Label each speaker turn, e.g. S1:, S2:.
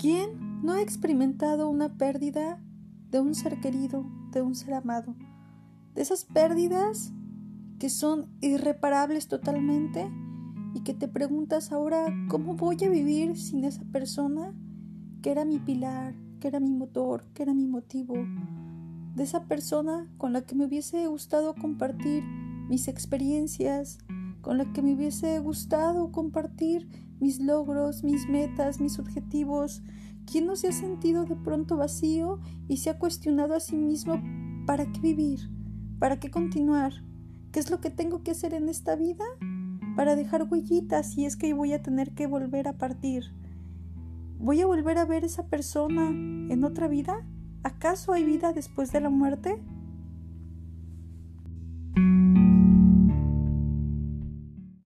S1: ¿Quién no ha experimentado una pérdida de un ser querido, de un ser amado? De esas pérdidas que son irreparables totalmente y que te preguntas ahora cómo voy a vivir sin esa persona que era mi pilar, que era mi motor, que era mi motivo, de esa persona con la que me hubiese gustado compartir mis experiencias, con la que me hubiese gustado compartir mis logros, mis metas, mis objetivos. ¿Quién no se ha sentido de pronto vacío y se ha cuestionado a sí mismo para qué vivir? ¿Para qué continuar? ¿Qué es lo que tengo que hacer en esta vida? Para dejar huellitas si es que voy a tener que volver a partir. ¿Voy a volver a ver esa persona en otra vida? ¿Acaso hay vida después de la muerte?